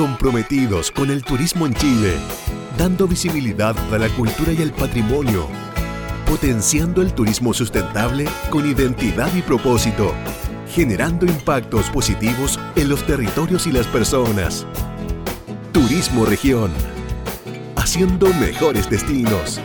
comprometidos con el turismo en Chile, dando visibilidad a la cultura y el patrimonio, potenciando el turismo sustentable con identidad y propósito, generando impactos positivos en los territorios y las personas. Turismo Región, haciendo mejores destinos.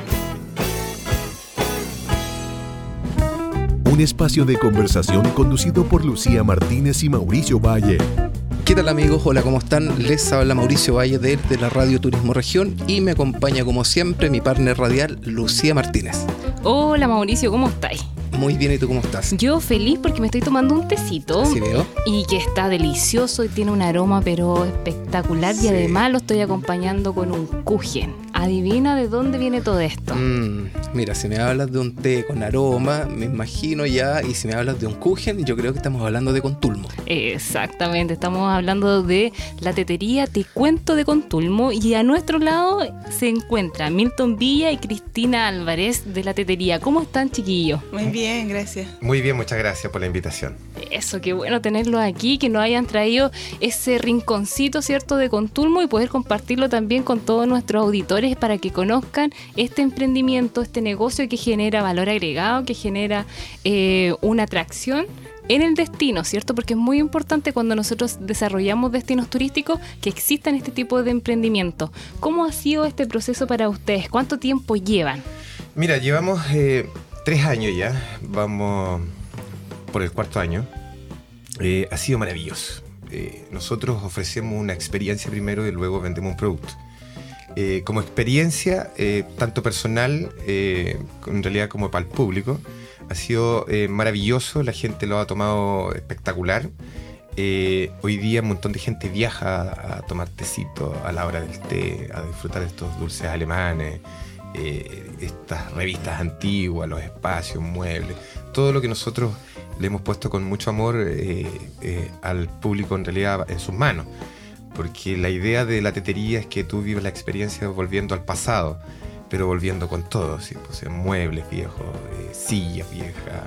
Un espacio de conversación conducido por Lucía Martínez y Mauricio Valle. ¿Qué tal amigos? Hola, ¿cómo están? Les habla Mauricio Valle de, de la Radio Turismo Región y me acompaña como siempre mi partner radial Lucía Martínez. Hola Mauricio, ¿cómo estáis? Muy bien, ¿y tú cómo estás? Yo feliz porque me estoy tomando un tecito. Sí, veo. Y que está delicioso y tiene un aroma pero espectacular Sí. y además lo estoy acompañando con un kuchen. Adivina de dónde viene todo esto. Mm, mira, si me hablas de un té con aroma, me imagino ya, y si me hablas de un kuchen, yo creo que estamos hablando de contulmo. Exactamente, estamos hablando de la tetería Te Cuento de Contulmo y a nuestro lado se encuentra Milton Villa y Cristina Álvarez de la tetería. ¿Cómo están chiquillos? Muy bien, gracias. Muy bien, muchas gracias por la invitación. Eso, qué bueno tenerlos aquí, que nos hayan traído ese rinconcito, ¿cierto?, de Contulmo y poder compartirlo también con todos nuestros auditores para que conozcan este emprendimiento, este negocio que genera valor agregado, que genera eh, una atracción en el destino, ¿cierto? Porque es muy importante cuando nosotros desarrollamos destinos turísticos que existan este tipo de emprendimientos. ¿Cómo ha sido este proceso para ustedes? ¿Cuánto tiempo llevan? Mira, llevamos eh, tres años ya, vamos por el cuarto año. Eh, ha sido maravilloso. Nosotros ofrecemos una experiencia primero y luego vendemos un producto. Eh, como experiencia, eh, tanto personal, eh, en realidad como para el público, ha sido maravilloso, la gente lo ha tomado espectacular. Hoy día un montón de gente viaja a tomar tecito a la hora del té, a disfrutar de estos dulces alemanes, estas revistas antiguas, los espacios, muebles, todo lo que nosotros le hemos puesto con mucho amor al público en realidad en sus manos. Porque la idea de la tetería es que tú vives la experiencia volviendo al pasado, pero volviendo con todo, ¿sí? Pues, eh, muebles viejos, eh, sillas viejas,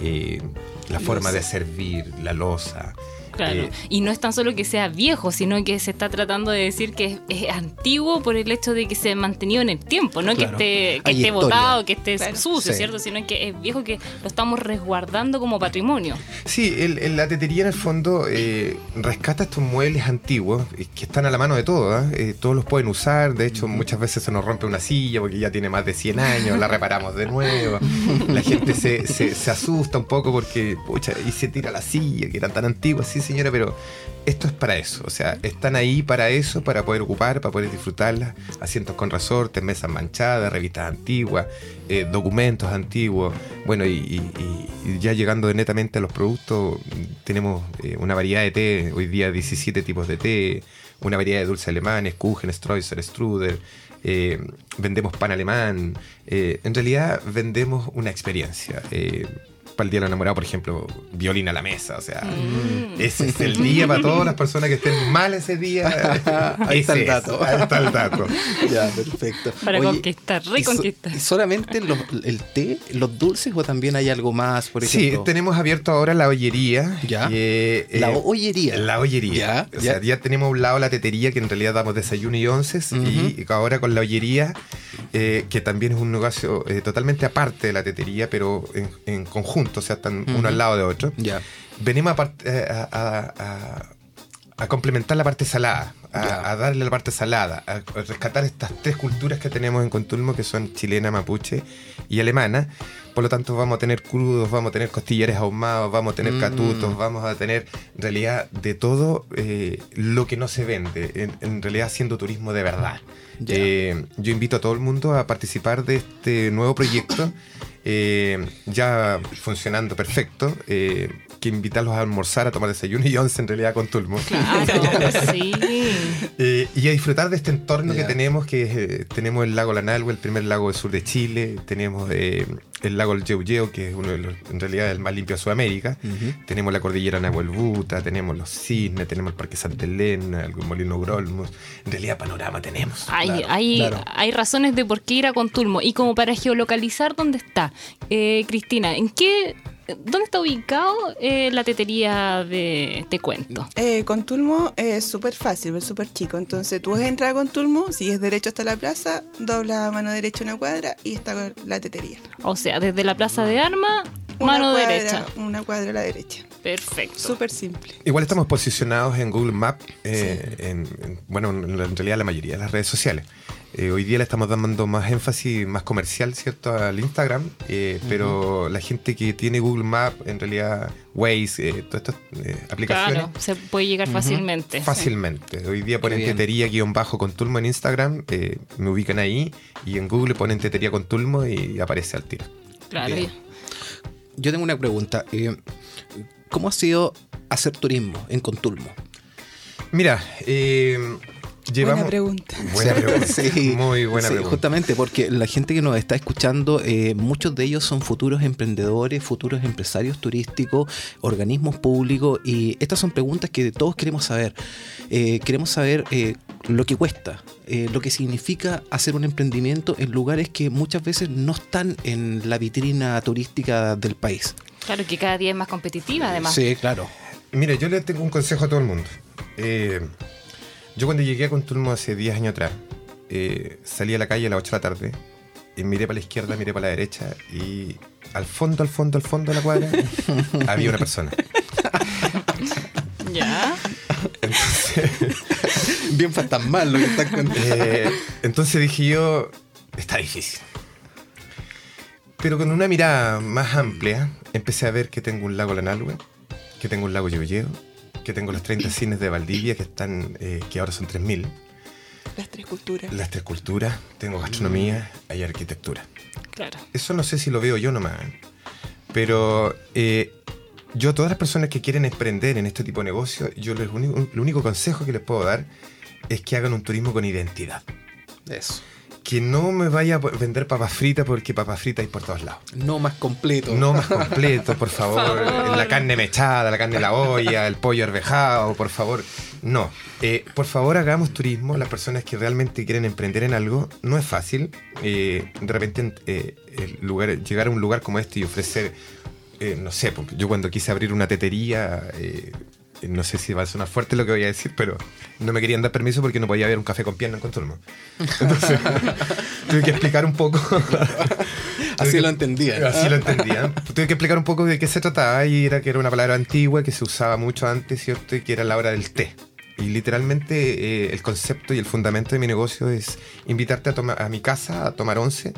eh, la forma de servir, la losa. Claro. Eh, y no es tan solo que sea viejo, sino que se está tratando de decir que es, es antiguo por el hecho de que se ha mantenido en el tiempo, no Claro. que esté, que esté botado, que esté Claro. sucio, Sí. ¿cierto? Sino que es viejo que lo estamos resguardando como patrimonio. Sí, el, el- la tetería en el fondo eh, rescata estos muebles antiguos eh, que están a la mano de todos. ¿ah? Eh, todos los pueden usar. De hecho, muchas veces se nos rompe una silla porque ya tiene más de 100 años, la reparamos de nuevo. La gente se, se- se asusta un poco porque, pucha, y se tira la silla, que eran tan antiguas. Sí, señora, pero esto es para eso. O sea, están ahí para eso, para poder ocupar, para poder disfrutarlas. Asientos con resortes, mesas manchadas, revistas antiguas, eh, documentos antiguos. Bueno, y, ya llegando netamente a los productos, tenemos eh, una variedad de té, hoy día 17 tipos de té, una variedad de dulces alemanes, Kuchen, Streusel, Strudel, eh, vendemos pan alemán, en realidad vendemos una experiencia. Para el Día del Enamorado, por ejemplo, violín a la mesa, o sea, Mm. ese es el día para todas las personas que estén mal ese día. Ahí está el dato. ahí está el dato. Ya, perfecto. Para Oye, conquistar, ¿y so- reconquistar. ¿Y solamente los- el té, los dulces o también hay algo más, por Sí, ejemplo? tenemos abierto ahora la ollería. Ya. que, eh, La ollería. La ollería. Ya, o sea, ya. ya tenemos a un lado la tetería, que en realidad damos desayuno y onces. Y ahora con la ollería, eh, que también es un negocio eh, totalmente aparte de la tetería, pero en, en conjunto, o sea, están uno Ujú. al lado de otro. Ya. Venimos a, eh, a- a- a- a complementar la parte salada, a, Ya. a darle la parte salada, a, rescatar estas tres culturas que tenemos en Contulmo, que son chilena, mapuche y alemana. Por lo tanto, vamos a tener crudos, vamos a tener costillares ahumados, vamos a tener Mm. catutos, vamos a tener en realidad de todo eh, lo que no se vende, en, en realidad haciendo turismo de verdad. Ya. Eh, yo invito a todo el mundo a participar de este nuevo proyecto, eh, ya funcionando perfecto, eh, que invitarlos a almorzar, a tomar desayuno y once en realidad con Tulmo. Claro, sí. Y a disfrutar de este entorno que tenemos, que eh, tenemos el lago Lanalhue, el primer lago del sur de Chile, tenemos eh, el lago El Yeuyeo, que es uno de los, en realidad el más limpio de Sudamérica, tenemos la cordillera Nahuelbuta, tenemos los cisnes, tenemos el Parque Santa Elena, el Molino Grolmus, en realidad panorama tenemos. Hay, Claro, hay, claro. hay razones de por qué ir a Contulmo. Y como para geolocalizar dónde está, eh, Cristina, ¿en qué ¿dónde está ubicado eh, la tetería de Te Cuento? Eh, Contulmo es súper fácil, es súper chico. Entonces tú entras a Contulmo, sigues derecho hasta la plaza, dobla a mano derecha una cuadra y está la tetería. O sea, desde la Plaza de Armas, Una mano cuadra- derecha. Una cuadra a la derecha. Perfecto. Súper simple. Igual estamos posicionados en Google Maps, eh, en, en- bueno, en realidad la mayoría de las redes sociales. Eh, hoy día le estamos dando más énfasis, más comercial, ¿cierto?, al Instagram, eh, pero la gente que tiene Google Maps, en realidad Waze, eh, todas estas eh, aplicaciones, Claro, se puede llegar fácilmente. fácilmente. Hoy día ponen bien. tetería-con Tulmo en Instagram, eh, me ubican ahí, y en Google ponen tetería con Tulmo y aparece al tiro. Claro. Bien. Yo tengo una pregunta. ¿Cómo ha sido hacer turismo en Contulmo? Mira, eh, llevamos... Buena pregunta. Buena pregunta. Sí, Muy buena sí, pregunta. Justamente porque la gente que nos está escuchando, eh, muchos de ellos son futuros emprendedores, futuros empresarios turísticos, organismos públicos y estas son preguntas que todos queremos saber. Eh, queremos saber eh, lo que cuesta, eh, lo que significa hacer un emprendimiento en lugares que muchas veces no están en la vitrina turística del país. Claro que cada día es más competitiva, además. Sí, claro. Mira, yo le tengo un consejo a todo el mundo. Eh, yo cuando llegué a Contulmo hace 10 años atrás, eh, salí a la calle a las 8 de la tarde y miré para la izquierda, miré para la derecha y al fondo, al fondo, al fondo de la cuadra había una persona. Ya. Bien fantasmal lo que están contando. Eh, entonces dije yo, está difícil. Pero con una mirada más amplia, empecé a ver que tengo un lago Lanalhue, que tengo un lago Yoyeo, que tengo los 30 cines de Valdivia, que están eh, que ahora son 3.000. Las tres culturas. Las tres culturas, tengo gastronomía, hay arquitectura. Claro. Eso no sé si lo veo yo nomás. Pero eh, yo, todas las personas que quieren emprender en este tipo de negocio, yo les único, el único consejo que les puedo dar es que hagan un turismo con identidad. Eso. Que no me vaya a vender papas fritas porque papas fritas hay por todos lados. No más completo. No más completo, por favor. favor. La carne mechada, la carne de la olla, el pollo arvejado, por favor. No. Eh, por favor, hagamos turismo. Las personas que realmente quieren emprender en algo, no es fácil. Eh, de repente, eh, el lugar, llegar a un lugar como este y ofrecer, no sé, porque yo cuando quise abrir una tetería, no sé si va a sonar fuerte lo que voy a decir, pero no me querían dar permiso porque no podía haber un café con pierna en Contorno. Entonces, tuve que explicar un poco. Así lo entendía. Así lo entendía. Tuve que explicar un poco de qué se trataba y era que era una palabra antigua que se usaba mucho antes, ¿cierto? Y que era la hora del té. Y literalmente eh, el concepto y el fundamento de mi negocio es invitarte a, tomar, a mi casa a tomar once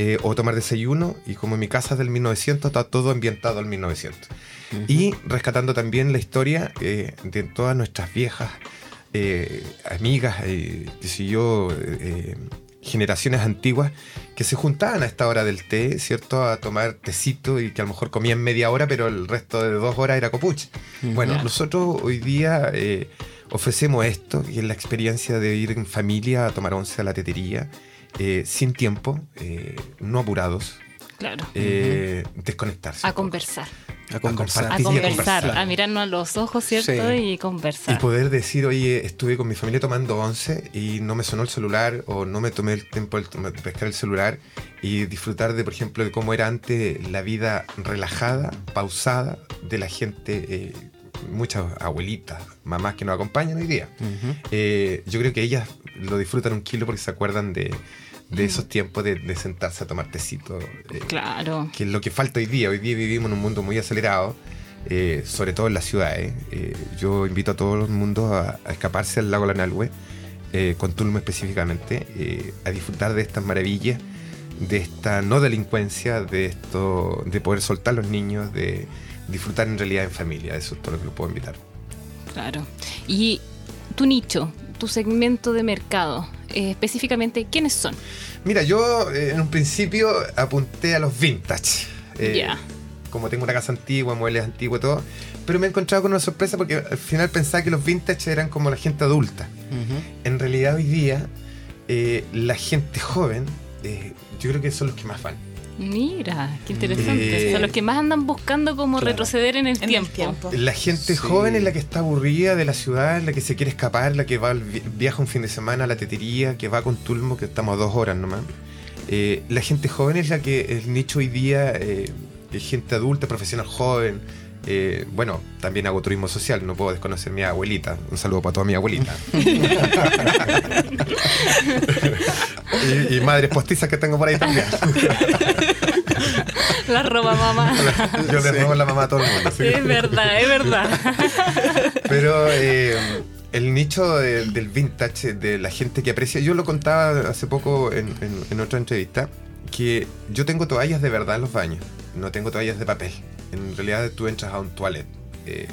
eh, o tomar desayuno. Y como en mi casa es del 1900, está todo ambientado al 1900. Y rescatando también la historia eh, de todas nuestras viejas eh, amigas, eh, sé yo, eh, generaciones antiguas que se juntaban a esta hora del té, ¿cierto? A tomar tecito y que a lo mejor comían media hora, pero el resto de dos horas era copuche. Bueno, nosotros hoy día eh, ofrecemos esto, y es la experiencia de ir en familia a tomar once a la tetería, eh, sin tiempo, eh, no apurados, Claro. eh, desconectarse. A conversar. A conversar. A conversar. conversar. A mirarnos a los ojos, ¿cierto? Sí. Y conversar. Y poder decir, oye, estuve con mi familia tomando once y no me sonó el celular o no me tomé el tiempo de pescar el celular y disfrutar de, por ejemplo, de cómo era antes la vida relajada, pausada de la gente, eh, muchas abuelitas, mamás que nos acompañan hoy día. Eh, yo creo que ellas lo disfrutan un kilo porque se acuerdan de, de esos tiempos de, de sentarse a tomar tecito. eh, Claro. que es lo que falta hoy día. Hoy día vivimos en un mundo muy acelerado, eh, sobre todo en las ciudades. Eh, yo invito a todo el mundo a, a escaparse al lago Lanalhue, con Tulmo específicamente, a disfrutar de estas maravillas, de esta no delincuencia, de esto, de poder soltar a los niños, de disfrutar en realidad en familia. Eso es todo lo que lo puedo invitar. Claro. Y tu nicho, tu segmento de mercado, eh, específicamente, ¿quiénes son? Mira, yo eh, en un principio apunté a los vintage. eh, Ya. Como tengo una casa antigua, muebles antiguos y todo. Pero me he encontrado con una sorpresa porque al final pensaba que los vintage eran como la gente adulta. En realidad hoy día eh, la gente joven, eh, yo creo que son los que más van. Mira, qué interesante. Eh, o sea, los que más andan buscando como claro. retroceder en el En el tiempo. La gente Sí. joven es la que está aburrida de la ciudad, la que se quiere escapar, la que va viaja un fin de semana a la tetería, que va con Tulmo, que estamos a dos horas nomás. Eh, la gente joven es la que el nicho hoy día eh, eh, gente adulta, profesional joven. Eh, bueno, también hago turismo social, no puedo desconocer a mi abuelita. Un saludo para toda mi abuelita. y, y madres postizas que tengo por ahí también. La roba mamá. Yo le robo la mamá a todo el mundo. Es verdad, es verdad. Pero eh, el nicho de- del vintage, de la gente que aprecia, yo lo contaba hace poco en, en- en otra entrevista, que yo tengo toallas de verdad en los baños, no tengo toallas de papel. En realidad tú entras a un toilet. Eh,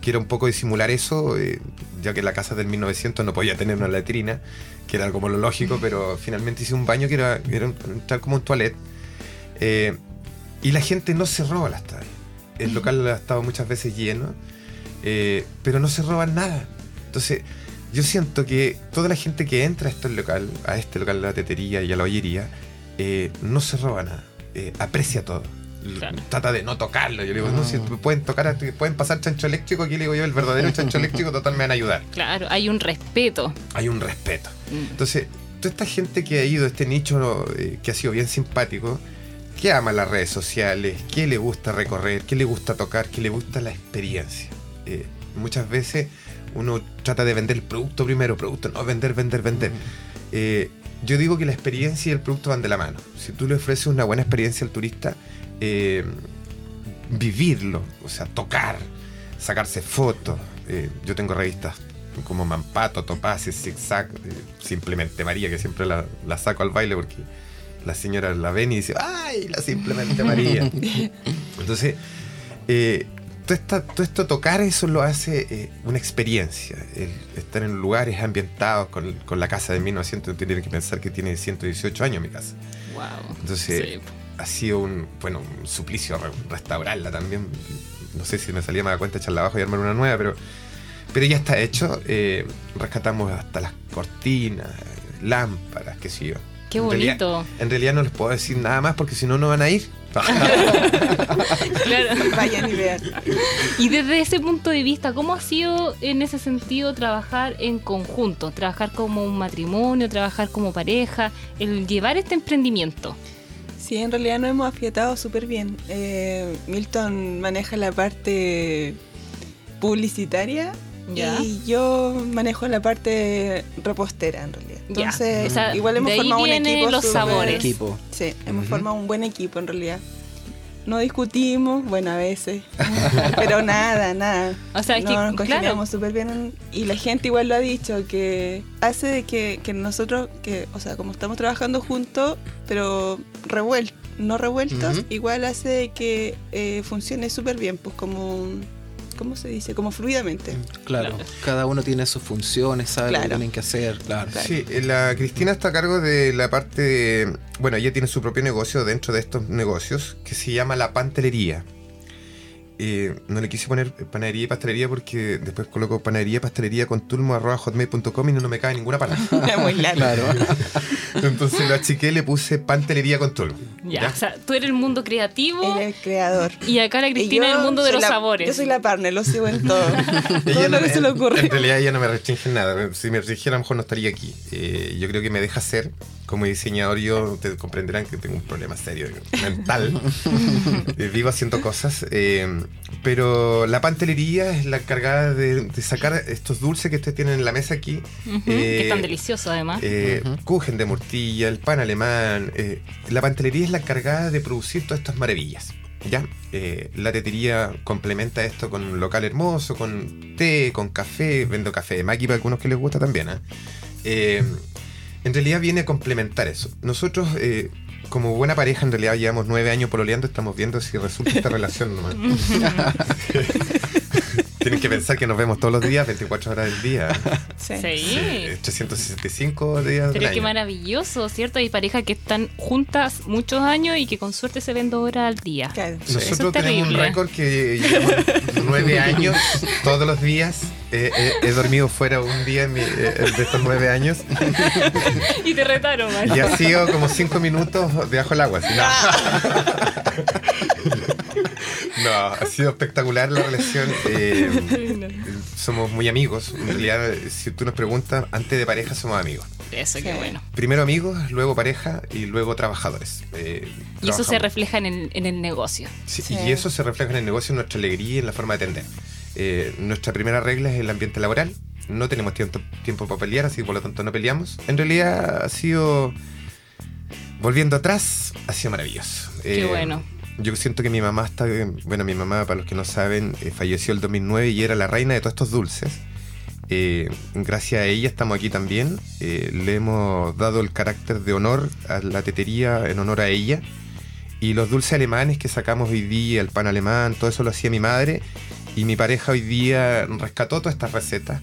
quiero un poco disimular eso, eh, ya que la casa del 1900 no podía tener una letrina, que era como lo lógico, pero finalmente hice un baño que era, que era un- entrar como un toilet. Eh, y la gente no se roba las toallas. El local ha estado muchas veces lleno, eh, pero no se roban nada. Entonces, yo siento que toda la gente que entra a este local, a este local de la tetería y a la ollería, eh, no se roba nada, aprecia todo. Claro. Trata de no tocarlo. Yo le digo, no, si pueden tocar, pueden pasar chancho eléctrico, aquí le digo yo, el verdadero chancho eléctrico, total me van a ayudar. Claro, hay un respeto. Hay un respeto. Mm. Entonces, toda esta gente que ha ido a este nicho eh, que ha sido bien simpático, que ama las redes sociales, que le gusta recorrer, que le gusta tocar, que le gusta la experiencia. Eh, muchas veces uno trata de vender el producto primero, producto, no vender, vender, vender. Eh, yo digo que la experiencia y el producto van de la mano. Si tú le ofreces una buena experiencia al turista, eh, vivirlo, o sea, tocar, sacarse fotos. Eh, yo tengo revistas como Mampato, Topaces, Zigzag, eh, simplemente María, que siempre la, la saco al baile porque la señora la ven y dice, ¡ay, la simplemente María! Entonces, eh, todo, esta- todo esto tocar eso lo hace una experiencia. El estar en lugares ambientados con, con la casa de 1900, tiene que pensar que tiene 118 años mi casa. Wow. Entonces, Sí. Ha sido un, bueno, un suplicio re- restaurarla también. No sé si me salía más a cuenta echarla abajo y armar una nueva, pero, pero ya está hecho. Eh, rescatamos hasta las cortinas, lámparas, qué sé yo. Qué En realidad- bonito. En realidad no les puedo decir nada más porque si no, no van a ir. Claro. Vayan y vean. Y desde ese punto de vista, ¿cómo ha sido en ese sentido trabajar en conjunto? Trabajar como un matrimonio, trabajar como pareja, el llevar este emprendimiento. Sí, en realidad nos hemos afiatado súper bien. Eh, Milton maneja la parte publicitaria Ya. y yo manejo la parte repostera en realidad. Entonces, O sea, igual hemos de ahí formado un equipo. los súper- sabores. Equipo. Sí, hemos formado un buen equipo en realidad. No discutimos, bueno, a veces, pero nada, nada. O sea, es no, que, nos claro, congeniamos súper bien y la gente igual lo ha dicho, que hace de que, que nosotros, que, o sea, como estamos trabajando juntos, pero revueltos, no revueltos, igual hace de que eh, funcione súper bien, pues como, ¿cómo se dice? Como fluidamente. Claro, Claro. cada uno tiene sus funciones, sabe lo que Claro. tienen que hacer, claro. Claro. Sí, eh, la Cristina está a cargo de la parte de- Bueno, ella tiene su propio negocio dentro de estos negocios que se llama La Pantelería. Eh, no le quise poner panadería y pastelería porque después coloco panadería y pastelería con tulmo arroba hotmail.com y no, no me cabe ninguna palabra. Muy largo. Claro. Entonces lo achiqué le puse pantelería con tulmo. ya, o sea, tú eres el mundo creativo Él es el creador. y acá la Cristina es el mundo de los la- sabores. Yo soy la partner, lo sigo en todo. Todo no lo que me- se le ocurre. En realidad ella no me restringe en nada. Si me restringiera a lo mejor no estaría aquí. Eh, yo creo que me deja ser. Como diseñador yo, ustedes comprenderán que tengo un problema serio mental. Eh, vivo haciendo cosas. eh, pero la pantelería es la encargada de, de sacar estos dulces que ustedes tienen en la mesa aquí. Ujú, eh, que están deliciosos además. Eh. Kuchen de mortilla, el pan alemán. eh, la pantelería es la encargada de producir todas estas maravillas. ¿Ya? Eh, la tetería complementa esto con un local hermoso, con té, con café. Vendo café de maqui para algunos que les gusta también. Eh, en realidad viene a complementar eso. Nosotros, eh, como buena pareja, en realidad llevamos nueve años pololeando, estamos viendo si resulta esta relación nomás. Tienen que pensar que nos vemos todos los días, 24 horas del día. Sí. Sí. Eh, 365 días del Pero qué año. maravilloso, ¿cierto? Hay parejas que están juntas muchos años y que con suerte se ven dos horas al día. Claro. Es Nosotros tenemos un récord que llevamos nueve años, todos los días. Eh, eh, he dormido fuera un día en mi- eh, de estos nueve años y te retaron, man. y ha sido como cinco minutos debajo del agua. así, No. No, ha sido espectacular la relación. eh, somos muy amigos. En realidad, si tú nos preguntas, antes de pareja somos amigos. Eso, qué Sí. bueno. Primero amigos, luego pareja y luego trabajadores. Eh, Y eso se refleja en el, en el negocio. Sí, Sí. Y eso se refleja en el negocio, en nuestra alegría y en la forma de atender. Eh, nuestra primera regla es el ambiente laboral. No tenemos tiempo, tiempo para pelear, así que por lo tanto no peleamos. En realidad ha sido, volviendo atrás, ha sido maravilloso. Qué Eh, bueno. Yo siento que mi mamá está, bueno, mi mamá, para los que no saben, eh, falleció el 2009 y era la reina de todos estos dulces. Eh, gracias a ella estamos aquí también. Eh, le hemos dado el carácter de honor a la tetería en honor a ella. Y los dulces alemanes que sacamos hoy día, el pan alemán, todo eso lo hacía mi madre. Y mi pareja hoy día rescató todas estas recetas.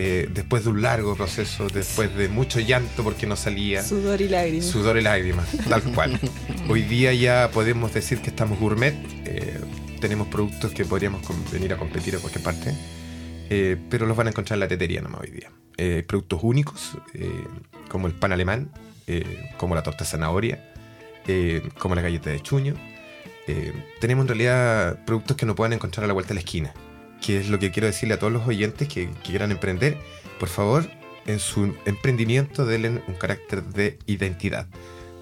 Eh, después de un largo proceso, después de mucho llanto porque no salía. Sudor y lágrimas. Sudor y lágrimas, tal cual. Hoy día ya podemos decir que estamos gourmet. eh, tenemos productos que podríamos venir a competir a cualquier parte. eh, pero los van a encontrar en la tetería nomás hoy día. Eh, productos únicos, eh, como el pan alemán, eh, como la torta de zanahoria, como la galleta de chuño. Tenemos en realidad productos que no puedan encontrar a la vuelta de la esquina. Que es lo que quiero decirle a todos los oyentes que, que quieran emprender. Por favor, en su emprendimiento denle un carácter de identidad.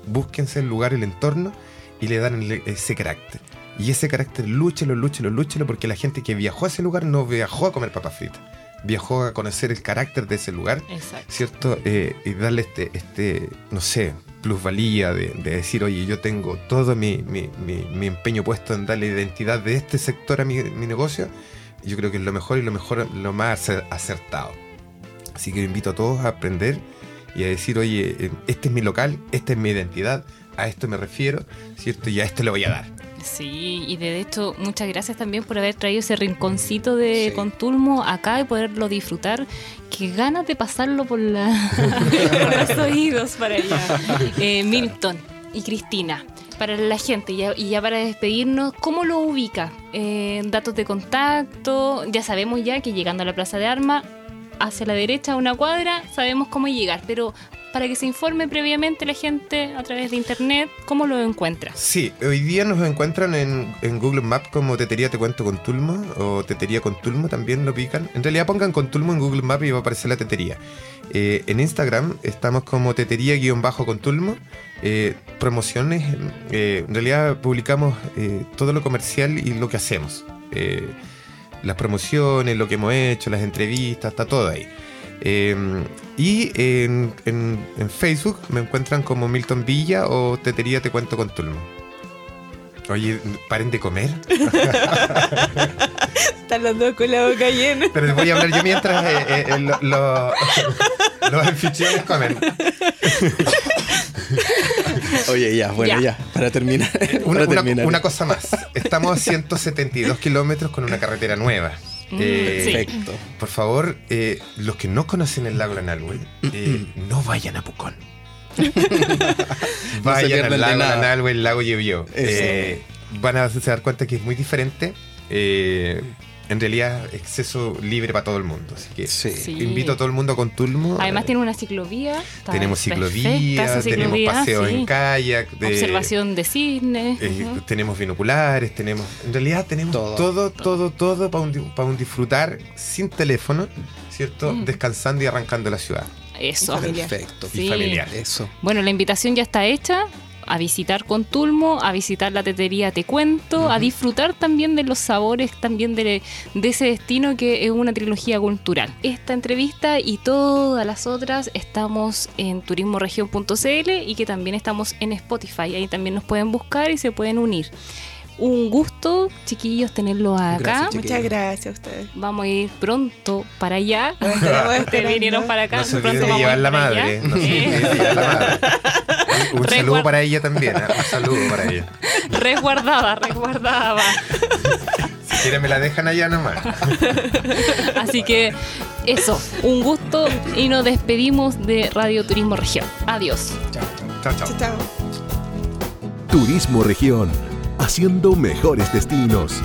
Búsquense el lugar, el entorno y le dan ese carácter. Y ese carácter lúchelo, lúchelo, lúchelo, porque la gente que viajó a ese lugar no viajó a comer papas fritas. Viajó a conocer el carácter de ese lugar Exacto. ¿cierto? Eh, y darle este, este, no sé, plusvalía de, de decir, oye, yo tengo todo mi, mi- mi- mi empeño puesto en darle identidad de este sector a mi, negocio, yo creo que es lo mejor y lo mejor, lo más acer- acertado. Así que invito a todos a aprender y a decir, oye, eh, este es mi local, esta es mi identidad, a esto me refiero, ¿cierto? Y a esto le voy a dar. Sí, y de hecho, muchas gracias también por haber traído ese rinconcito de Sí. Contulmo acá y poderlo disfrutar. Qué ganas de pasarlo por, la, por los oídos para allá. Eh, Milton y Cristina, para la gente y ya, y ya para despedirnos, ¿cómo lo ubica? Eh, datos de contacto, ya sabemos ya que llegando a la Plaza de Armas, hacia la derecha una cuadra, sabemos cómo llegar, pero para que se informe previamente la gente a través de internet, ¿cómo lo encuentra? Sí, hoy día nos encuentran en, Google Maps como Tetería Te Cuento con Tulmo o Tetería con Tulmo, también lo pican. En realidad pongan con Tulmo en Google Maps y va a aparecer la tetería. Eh, en Instagram estamos como Tetería-con Tulmo. Eh, promociones, eh, en realidad publicamos todo lo comercial y lo que hacemos. Las promociones, lo que hemos hecho, las entrevistas, está todo ahí. Eh, y en, en- en Facebook me encuentran como Milton Villa o Tetería Te Cuento con Tulmo. Oye, paren de comer. Están los dos con la boca llena. Pero les voy a hablar yo mientras eh, eh, eh, lo- lo- los anfitriones comen. Oye, ya, bueno, Ya. ya, para terminar. Una, para una- terminar. una cosa más. Estamos a 172 kilómetros con una carretera nueva. Mm, Eh, sí. Perfecto. Por favor, eh, los que no conocen el lago Lanalhue, eh, no vayan a Pucón. vayan pierdan al de lago nada. Lanalhue, el lago. Eso. Eh, van a se dar cuenta que es muy diferente. En realidad, exceso libre para todo el mundo. Así que Sí. Sí. invito a todo el mundo con Tulmo. Además tiene una ciclovía. está tenemos ciclovía, tenemos ciclovía, paseos sí. en kayak, de- Observación de cisnes. eh, tenemos binoculares, tenemos. En realidad tenemos Todo. todo, todo, todo, para un, di- para un disfrutar sin teléfono, ¿cierto? Mm. Descansando y arrancando la ciudad. Eso. Y. Perfecto. Sí. Y familiar. Eso. Bueno, la invitación ya está hecha a visitar Contulmo, a visitar la tetería Te Cuento, a disfrutar también de los sabores también de, de ese destino que es una trilogía cultural. Esta entrevista y todas las otras estamos en turismoregion.cl y que también estamos en Spotify. Ahí también nos pueden buscar y se pueden unir. Un gusto, chiquillos, tenerlos acá. Gracias. Muchas gracias a ustedes. Vamos a ir pronto para allá. Ustedes vinieron para acá. No se pronto olviden de vamos a llevar ir la madre. allá. No se llevar la madre. Un saludo para ella también. ¿eh? Un saludo para ella. resguardada, resguardada. Si quieren me la dejan allá nomás. Así que eso, un gusto y nos despedimos de Radio Turismo Región. Adiós. Chao, chao. Chao, chao. Turismo Región, haciendo mejores destinos.